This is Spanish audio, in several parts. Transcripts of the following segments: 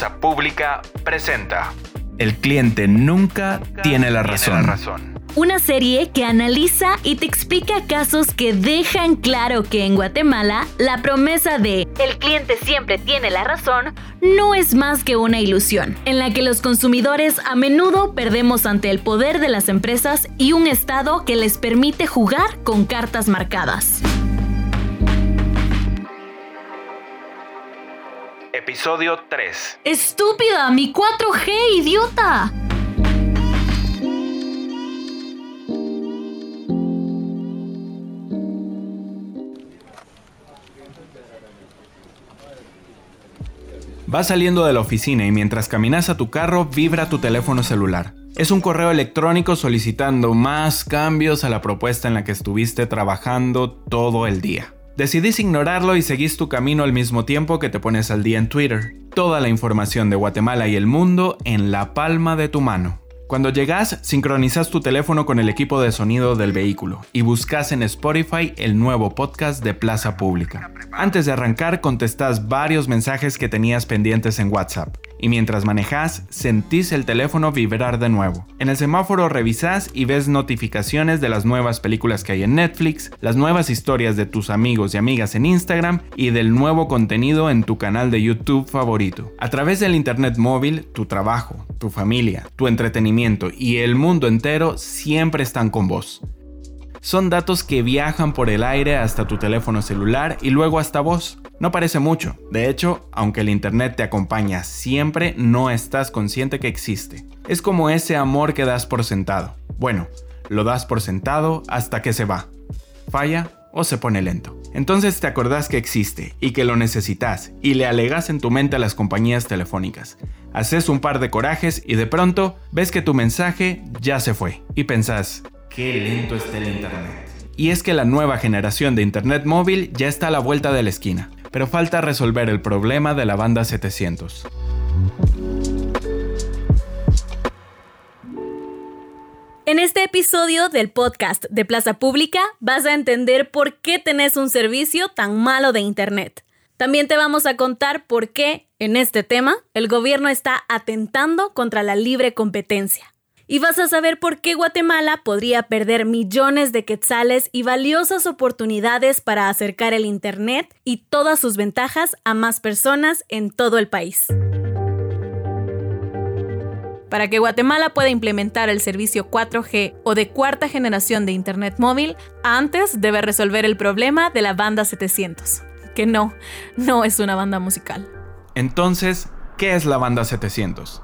Plaza Pública presenta. El cliente nunca tiene la razón. Una serie que analiza y te explica casos que dejan claro que en Guatemala la promesa de el cliente siempre tiene la razón no es más que una ilusión, en la que los consumidores a menudo perdemos ante el poder de las empresas y un Estado que les permite jugar con cartas marcadas. Episodio 3. ¡Estúpida! ¡Mi 4G, idiota! Vas saliendo de la oficina y mientras caminas a tu carro vibra tu teléfono celular. Es un correo electrónico solicitando más cambios a la propuesta en la que estuviste trabajando todo el día. Decidís ignorarlo y seguís tu camino al mismo tiempo que te pones al día en Twitter. Toda la información de Guatemala y el mundo en la palma de tu mano. Cuando llegas, sincronizas tu teléfono con el equipo de sonido del vehículo y buscas en Spotify el nuevo podcast de Plaza Pública. Antes de arrancar, contestas varios mensajes que tenías pendientes en WhatsApp y mientras manejas sentís el teléfono vibrar de nuevo. En el semáforo revisás y ves notificaciones de las nuevas películas que hay en Netflix, las nuevas historias de tus amigos y amigas en Instagram y del nuevo contenido en tu canal de YouTube favorito. A través del internet móvil, tu trabajo, tu familia, tu entretenimiento y el mundo entero siempre están con vos. Son datos que viajan por el aire hasta tu teléfono celular y luego hasta vos. No parece mucho. De hecho, aunque el Internet te acompaña siempre, no estás consciente que existe. Es como ese amor que das por sentado. Bueno, lo das por sentado hasta que se va. Falla o se pone lento. Entonces te acordás que existe y que lo necesitas y le alegas en tu mente a las compañías telefónicas. Haces un par de corajes y de pronto ves que tu mensaje ya se fue y pensás, Qué lento está el Internet. Y es que la nueva generación de Internet móvil ya está a la vuelta de la esquina, pero falta resolver el problema de la banda 700. En este episodio del podcast de Plaza Pública vas a entender por qué tenés un servicio tan malo de Internet. También te vamos a contar por qué, en este tema, el gobierno está atentando contra la libre competencia y vas a saber por qué Guatemala podría perder millones de quetzales y valiosas oportunidades para acercar el Internet y todas sus ventajas a más personas en todo el país. Para que Guatemala pueda implementar el servicio 4G o de cuarta generación de Internet móvil, antes debe resolver el problema de la banda 700, que no, no es una banda musical. Entonces, ¿qué es la banda 700?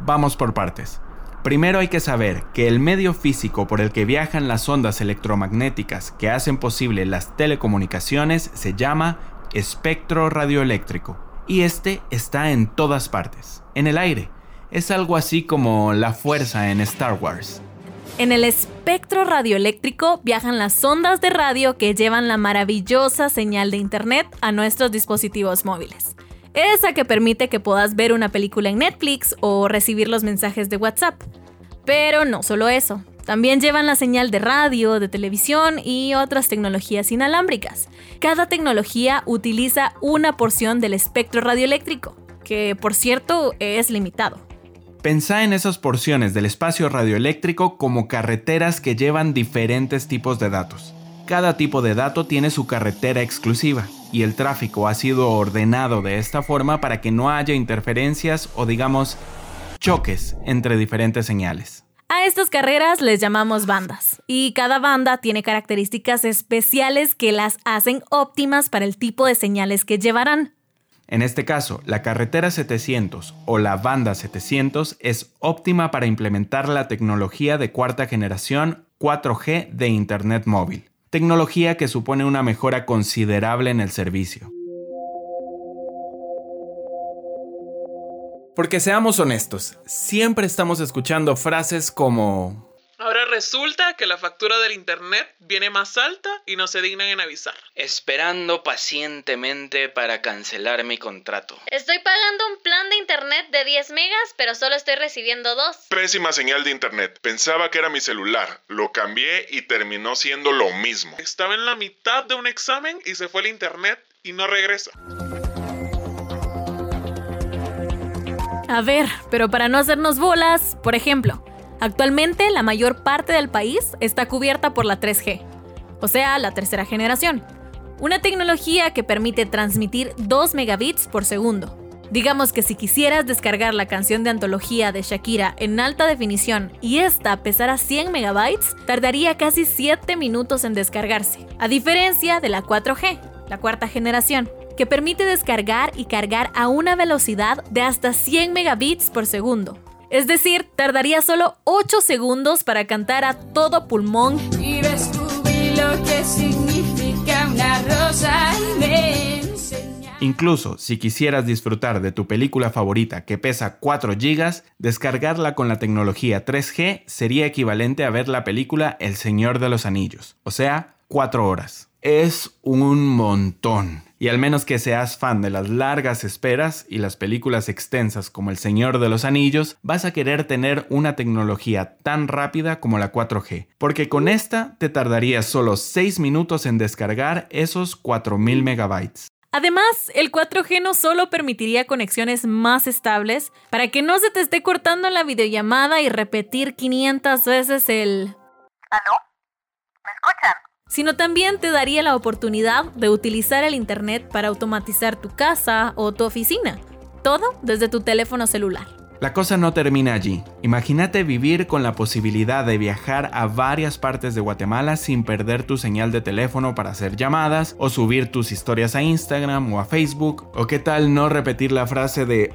Vamos por partes. Primero hay que saber que el medio físico por el que viajan las ondas electromagnéticas que hacen posible las telecomunicaciones se llama espectro radioeléctrico. Y este está en todas partes, en el aire. Es algo así como la fuerza en Star Wars. En el espectro radioeléctrico viajan las ondas de radio que llevan la maravillosa señal de Internet a nuestros dispositivos móviles. Esa que permite que puedas ver una película en Netflix o recibir los mensajes de WhatsApp. Pero no solo eso, también llevan la señal de radio, de televisión y otras tecnologías inalámbricas. Cada tecnología utiliza una porción del espectro radioeléctrico, que por cierto es limitado. Pensá en esas porciones del espacio radioeléctrico como carreteras que llevan diferentes tipos de datos. Cada tipo de dato tiene su carretera exclusiva y el tráfico ha sido ordenado de esta forma para que no haya interferencias o digamos choques entre diferentes señales. A estas carreras les llamamos bandas y cada banda tiene características especiales que las hacen óptimas para el tipo de señales que llevarán. En este caso, la carretera 700 o la banda 700 es óptima para implementar la tecnología de cuarta generación 4G de Internet móvil tecnología que supone una mejora considerable en el servicio. Porque seamos honestos, siempre estamos escuchando frases como Ahora resulta que la factura del internet viene más alta y no se dignan en avisar. Esperando pacientemente para cancelar mi contrato. Estoy pagando un plan de internet de 10 megas, pero solo estoy recibiendo dos. Pésima señal de internet. Pensaba que era mi celular. Lo cambié y terminó siendo lo mismo. Estaba en la mitad de un examen y se fue el internet y no regresa. A ver, pero para no hacernos bolas, por ejemplo, actualmente la mayor parte del país está cubierta por la 3G, o sea, la tercera generación, una tecnología que permite transmitir 2 megabits por segundo. Digamos que si quisieras descargar la canción de antología de Shakira en alta definición y esta pesara 100 megabytes, tardaría casi 7 minutos en descargarse, a diferencia de la 4G, la cuarta generación, que permite descargar y cargar a una velocidad de hasta 100 megabits por segundo. Es decir, tardaría solo 8 segundos para cantar a todo pulmón. Y descubrí lo que significa una rosa y me enseñó. Incluso si quisieras disfrutar de tu película favorita que pesa 4 GB, descargarla con la tecnología 3G sería equivalente a ver la película El Señor de los Anillos, o sea, 4 horas. Es un montón. Y al menos que seas fan de las largas esperas y las películas extensas como El Señor de los Anillos, vas a querer tener una tecnología tan rápida como la 4G, porque con esta te tardaría solo 6 minutos en descargar esos 4000 megabytes. Además, el 4G no solo permitiría conexiones más estables para que no se te esté cortando la videollamada y repetir 500 veces el ¿Aló? ¿Me escuchan? Sino también te daría la oportunidad de utilizar el Internet para automatizar tu casa o tu oficina. Todo desde tu teléfono celular. La cosa no termina allí. Imagínate vivir con la posibilidad de viajar a varias partes de Guatemala sin perder tu señal de teléfono para hacer llamadas o subir tus historias a Instagram o a Facebook. O qué tal no repetir la frase de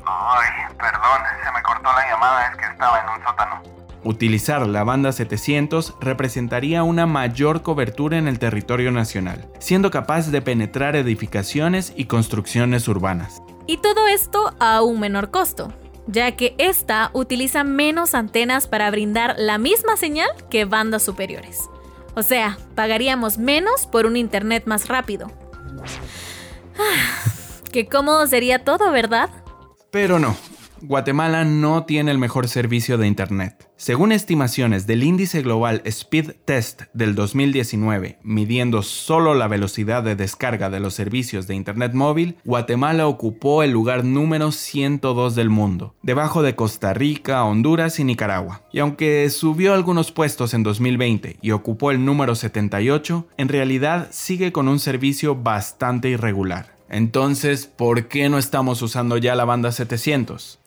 Utilizar la banda 700 representaría una mayor cobertura en el territorio nacional, siendo capaz de penetrar edificaciones y construcciones urbanas. Y todo esto a un menor costo, ya que esta utiliza menos antenas para brindar la misma señal que bandas superiores. O sea, pagaríamos menos por un internet más rápido. Ah, Qué cómodo sería todo, ¿verdad? Pero no, Guatemala no tiene el mejor servicio de Internet. Según estimaciones del índice global Speed Test del 2019, midiendo solo la velocidad de descarga de los servicios de Internet móvil, Guatemala ocupó el lugar número 102 del mundo, debajo de Costa Rica, Honduras y Nicaragua. Y aunque subió algunos puestos en 2020 y ocupó el número 78, en realidad sigue con un servicio bastante irregular. Entonces, ¿por qué no estamos usando ya la banda 700?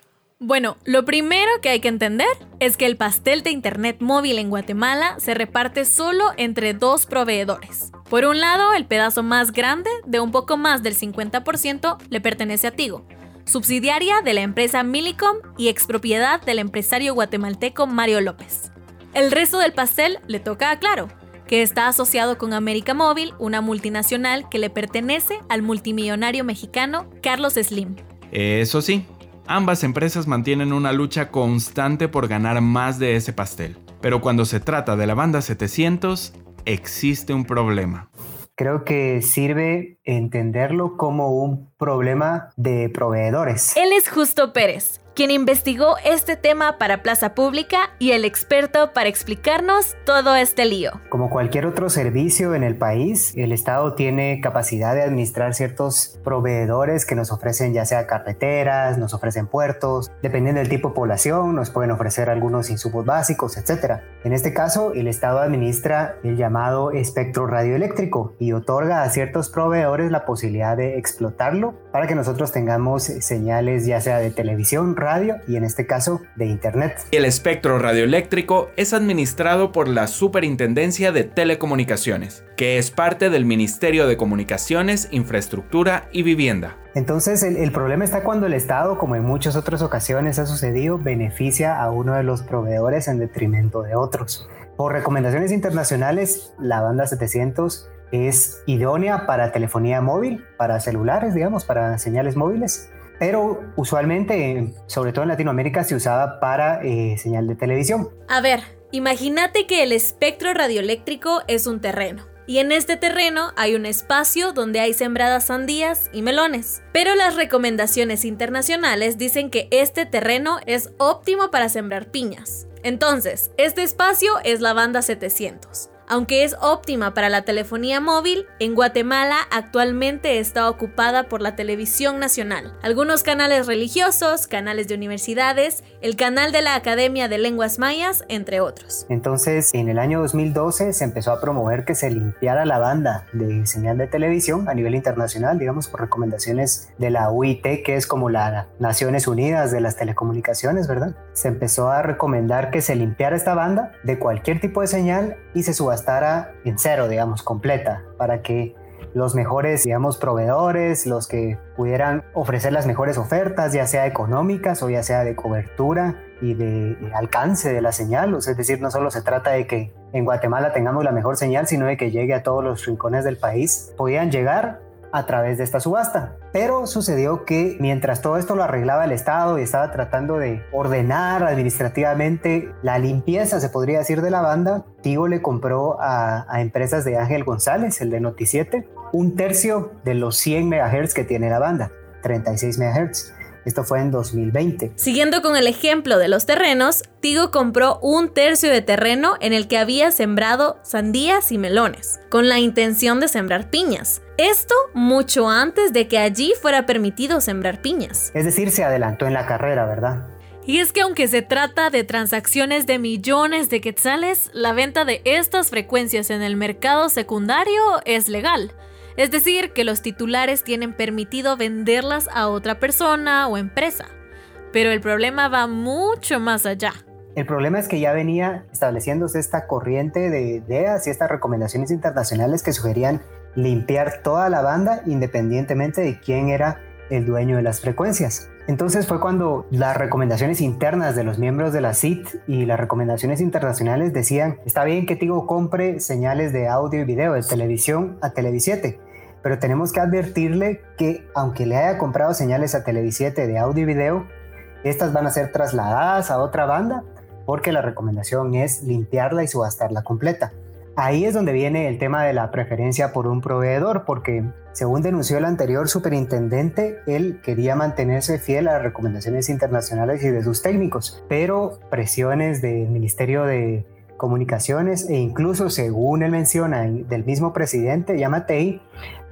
Bueno, lo primero que hay que entender es que el pastel de Internet móvil en Guatemala se reparte solo entre dos proveedores. Por un lado, el pedazo más grande, de un poco más del 50%, le pertenece a Tigo, subsidiaria de la empresa Millicom y expropiedad del empresario guatemalteco Mario López. El resto del pastel le toca a Claro, que está asociado con América Móvil, una multinacional que le pertenece al multimillonario mexicano Carlos Slim. Eso sí, ambas empresas mantienen una lucha constante por ganar más de ese pastel. Pero cuando se trata de la banda 700, existe un problema. Creo que sirve entenderlo como un problema de proveedores. Él es Justo Pérez, quien investigó este tema para Plaza Pública y el experto para explicarnos todo este lío. Como cualquier otro servicio en el país, el Estado tiene capacidad de administrar ciertos proveedores que nos ofrecen ya sea carreteras, nos ofrecen puertos, dependiendo del tipo de población, nos pueden ofrecer algunos insumos básicos, etc. En este caso, el Estado administra el llamado espectro radioeléctrico y otorga a ciertos proveedores la posibilidad de explotarlo para que nosotros tengamos señales ya sea de televisión, radio y en este caso de internet. El espectro radioeléctrico es administrado por la Superintendencia de Telecomunicaciones, que es parte del Ministerio de Comunicaciones, Infraestructura y Vivienda. Entonces el, el, problema está cuando el Estado, como en muchas otras ocasiones ha sucedido, beneficia a uno de los proveedores en detrimento de otros. Por recomendaciones internacionales, la banda 700 es idónea para telefonía móvil, para celulares, digamos, para señales móviles pero usualmente, sobre todo en Latinoamérica, se usaba para eh, señal de televisión. A ver, imagínate que el espectro radioeléctrico es un terreno. Y en este terreno hay un espacio donde hay sembradas sandías y melones. Pero las recomendaciones internacionales dicen que este terreno es óptimo para sembrar piñas. Entonces, este espacio es la banda 700. Aunque es óptima para la telefonía móvil, en Guatemala actualmente está ocupada por la televisión nacional, algunos canales religiosos, canales de universidades, el canal de la Academia de Lenguas Mayas, entre otros. Entonces, en el año 2012 se empezó a promover que se limpiara la banda de señal de televisión a nivel internacional, digamos, por recomendaciones de la UIT, que es como la Naciones Unidas de las Telecomunicaciones, ¿verdad? Se empezó a recomendar que se limpiara esta banda de cualquier tipo de señal y se subastara en cero, digamos, completa, para que los mejores, digamos, proveedores, los que pudieran ofrecer las mejores ofertas, ya sea económicas o ya sea de cobertura y de, alcance de la señal. es decir, no solo se trata de que en Guatemala tengamos la mejor señal, sino de que llegue a todos los rincones del país. Podían llegar a través de esta subasta. Pero sucedió que mientras todo esto lo arreglaba el Estado y estaba tratando de ordenar administrativamente la limpieza, se podría decir, de la banda, Tigo le compró a, a empresas de Ángel González, el de Noticiete, un tercio de los 100 MHz que tiene la banda, 36 MHz. Esto fue en 2020. Siguiendo con el ejemplo de los terrenos, Tigo compró un tercio de terreno en el que había sembrado sandías y melones, con la intención de sembrar piñas. Esto mucho antes de que allí fuera permitido sembrar piñas. Es decir, se adelantó en la carrera, ¿verdad? Y es que aunque se trata de transacciones de millones de quetzales, la venta de estas frecuencias en el mercado secundario es legal. Es decir, que los titulares tienen permitido venderlas a otra persona o empresa. Pero el problema va mucho más allá. El problema es que ya venía estableciéndose esta corriente de ideas y estas recomendaciones internacionales que sugerían limpiar toda la banda independientemente de quién era el dueño de las frecuencias. Entonces fue cuando las recomendaciones internas de los miembros de la CIT y las recomendaciones internacionales decían, está bien que Tigo compre señales de audio y video de televisión a Televisiete, pero tenemos que advertirle que aunque le haya comprado señales a Televisiete de audio y video, estas van a ser trasladadas a otra banda porque la recomendación es limpiarla y subastarla completa. Ahí es donde viene el tema de la preferencia por un proveedor, porque según denunció el anterior superintendente, él quería mantenerse fiel a las recomendaciones internacionales y de sus técnicos, pero presiones del Ministerio de Comunicaciones e incluso según él menciona del mismo presidente Yamatei,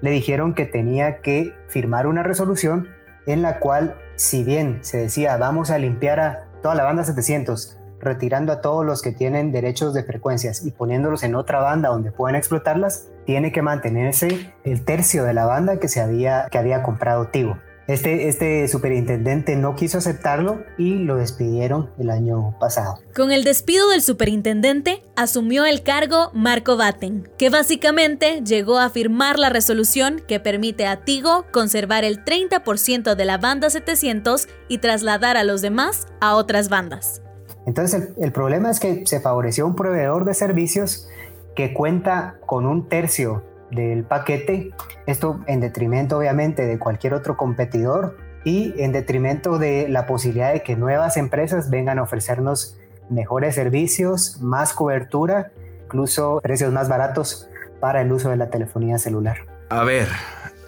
le dijeron que tenía que firmar una resolución en la cual, si bien se decía vamos a limpiar a toda la banda 700, retirando a todos los que tienen derechos de frecuencias y poniéndolos en otra banda donde puedan explotarlas, tiene que mantenerse el tercio de la banda que, se había, que había comprado Tigo. Este, este superintendente no quiso aceptarlo y lo despidieron el año pasado. Con el despido del superintendente, asumió el cargo Marco Batten, que básicamente llegó a firmar la resolución que permite a Tigo conservar el 30% de la banda 700 y trasladar a los demás a otras bandas. Entonces el, problema es que se favoreció un proveedor de servicios que cuenta con un tercio del paquete, esto en detrimento obviamente de cualquier otro competidor y en detrimento de la posibilidad de que nuevas empresas vengan a ofrecernos mejores servicios, más cobertura, incluso precios más baratos para el uso de la telefonía celular. A ver,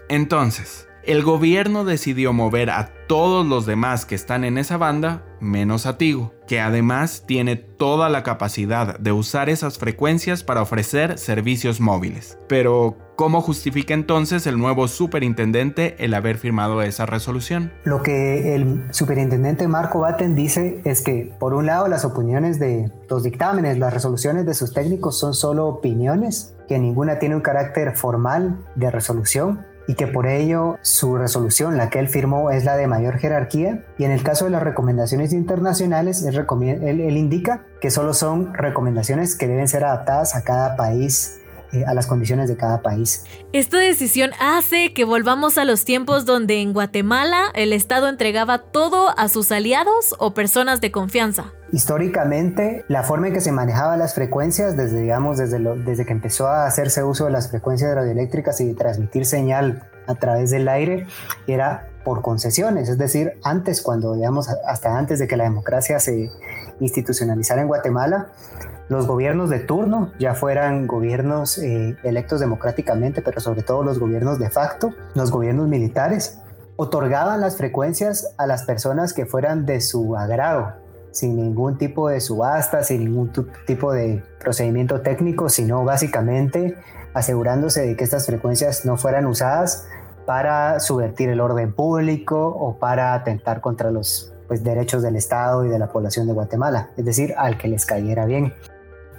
entonces, el gobierno decidió mover a todos los demás que están en esa banda, menos a Tigo, que además tiene toda la capacidad de usar esas frecuencias para ofrecer servicios móviles. Pero, ¿cómo justifica entonces el nuevo superintendente el haber firmado esa resolución? Lo que el superintendente Marco Batten dice es que, por un lado, las opiniones de los dictámenes, las resoluciones de sus técnicos son solo opiniones, que ninguna tiene un carácter formal de resolución y que por ello su resolución, la que él firmó, es la de mayor jerarquía. Y en el caso de las recomendaciones internacionales, él, indica que solo son recomendaciones que deben ser adaptadas a cada país eh, a las condiciones de cada país. Esta decisión hace que volvamos a los tiempos donde en Guatemala el Estado entregaba todo a sus aliados o personas de confianza. Históricamente, la forma en que se manejaban las frecuencias, desde, digamos, desde, desde que empezó a hacerse uso de las frecuencias radioeléctricas y transmitir señal a través del aire, era por concesiones, es decir, antes, cuando, digamos, hasta antes de que la democracia se institucionalizara en Guatemala, los gobiernos de turno, ya fueran gobiernos eh, electos democráticamente, pero sobre todo los gobiernos de facto, los gobiernos militares, otorgaban las frecuencias a las personas que fueran de su agrado. sin ningún tipo de subasta, sin ningún tipo de procedimiento técnico, sino básicamente asegurándose de que estas frecuencias no fueran usadas para subvertir el orden público o para atentar contra los pues, derechos del Estado y de la población de Guatemala, es decir, al que les cayera bien.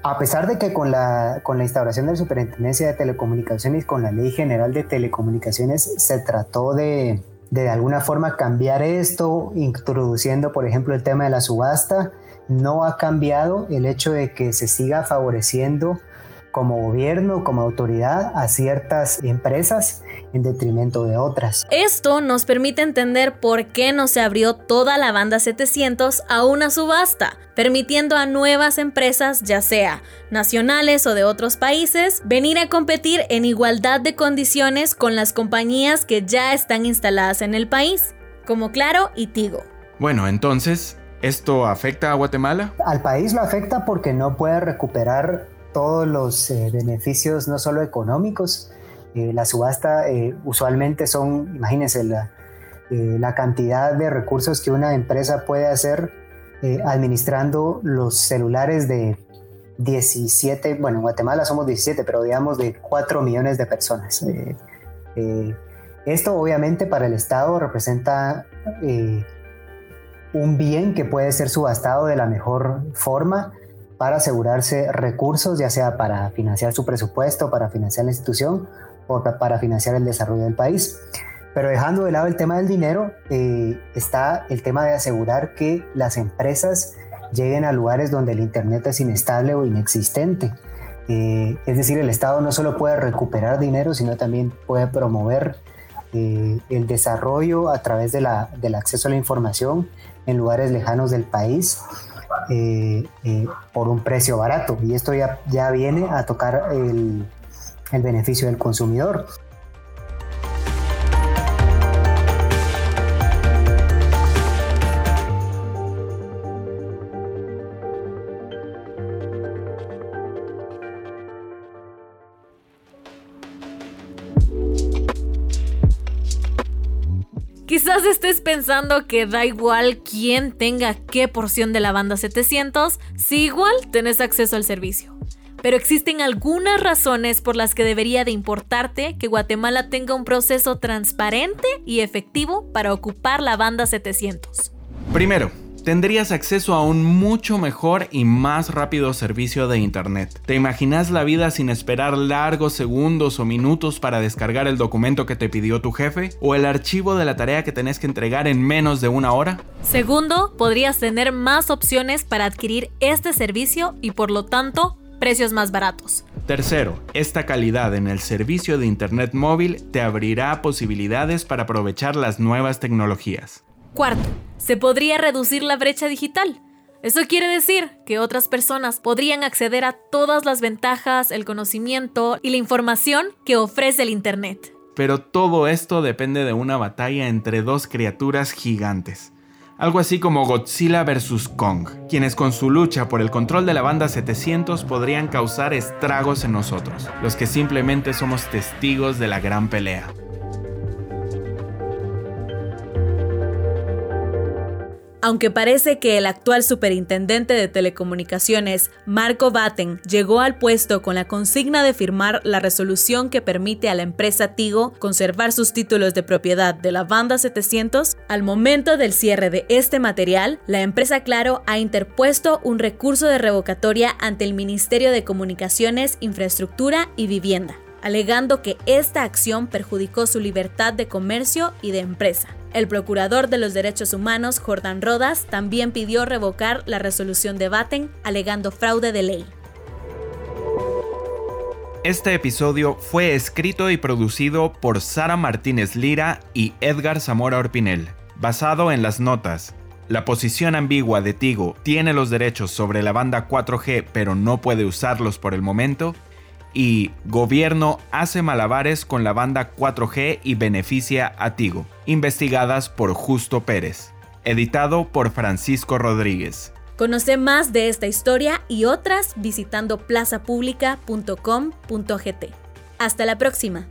A pesar de que con la, con la instauración de la Superintendencia de Telecomunicaciones, con la Ley General de Telecomunicaciones, se trató de, de, de alguna forma cambiar esto, introduciendo, por ejemplo, el tema de la subasta, no ha cambiado el hecho de que se siga favoreciendo como gobierno, como autoridad a ciertas empresas en detrimento de otras. Esto nos permite entender por qué no se abrió toda la banda 700 a una subasta, permitiendo a nuevas empresas, ya sea nacionales o de otros países, venir a competir en igualdad de condiciones con las compañías que ya están instaladas en el país, como Claro y Tigo. Bueno, entonces, ¿esto afecta a Guatemala? Al país lo afecta porque no puede recuperar todos los eh, beneficios, no solo económicos. Eh, la subasta eh, usualmente son, imagínense, la, la, cantidad de recursos que una empresa puede hacer administrando los celulares de 17, bueno, en Guatemala somos 17, pero digamos de 4 millones de personas. esto obviamente para el Estado representa un bien que puede ser subastado de la mejor forma para asegurarse recursos, ya sea para financiar su presupuesto, para financiar la institución o para financiar el desarrollo del país. Pero dejando de lado el tema del dinero, eh, está el tema de asegurar que las empresas lleguen a lugares donde el Internet es inestable o inexistente. Eh, es decir, el Estado no solo puede recuperar dinero, sino también puede promover eh, el desarrollo a través del acceso a la información en lugares lejanos del país eh, eh, por un precio barato. Y esto ya, ya viene a tocar el, el beneficio del consumidor. Pensando que da igual quién tenga qué porción de la banda 700, si igual tenés acceso al servicio. Pero existen algunas razones por las que debería de importarte que Guatemala tenga un proceso transparente y efectivo para ocupar la banda 700. Primero, tendrías acceso a un mucho mejor y más rápido servicio de Internet. ¿Te imaginas la vida sin esperar largos segundos o minutos para descargar el documento que te pidió tu jefe? ¿O el archivo de la tarea que tenés que entregar en menos de una hora? Segundo, podrías tener más opciones para adquirir este servicio y por lo tanto precios más baratos. Tercero, esta calidad en el servicio de Internet móvil te abrirá posibilidades para aprovechar las nuevas tecnologías. Cuarto, se podría reducir la brecha digital. Eso quiere decir que otras personas podrían acceder a todas las ventajas, el conocimiento y la información que ofrece el Internet. Pero todo esto depende de una batalla entre dos criaturas gigantes. Algo así como Godzilla vs. Kong, quienes con su lucha por el control de la banda 700 podrían causar estragos en nosotros, los que simplemente somos testigos de la gran pelea. Aunque parece que el actual superintendente de telecomunicaciones, Marco Batten, llegó al puesto con la consigna de firmar la resolución que permite a la empresa Tigo conservar sus títulos de propiedad de la banda 700, al momento del cierre de este material, la empresa Claro ha interpuesto un recurso de revocatoria ante el Ministerio de Comunicaciones, Infraestructura y Vivienda alegando que esta acción perjudicó su libertad de comercio y de empresa. El procurador de los derechos humanos, Jordan Rodas, también pidió revocar la resolución de Batten, alegando fraude de ley. Este episodio fue escrito y producido por Sara Martínez Lira y Edgar Zamora Orpinel, basado en las notas. La posición ambigua de Tigo tiene los derechos sobre la banda 4G pero no puede usarlos por el momento y Gobierno hace malabares con la banda 4G y beneficia a Tigo, investigadas por Justo Pérez, editado por Francisco Rodríguez. Conoce más de esta historia y otras visitando plazapublica.com.gt. Hasta la próxima.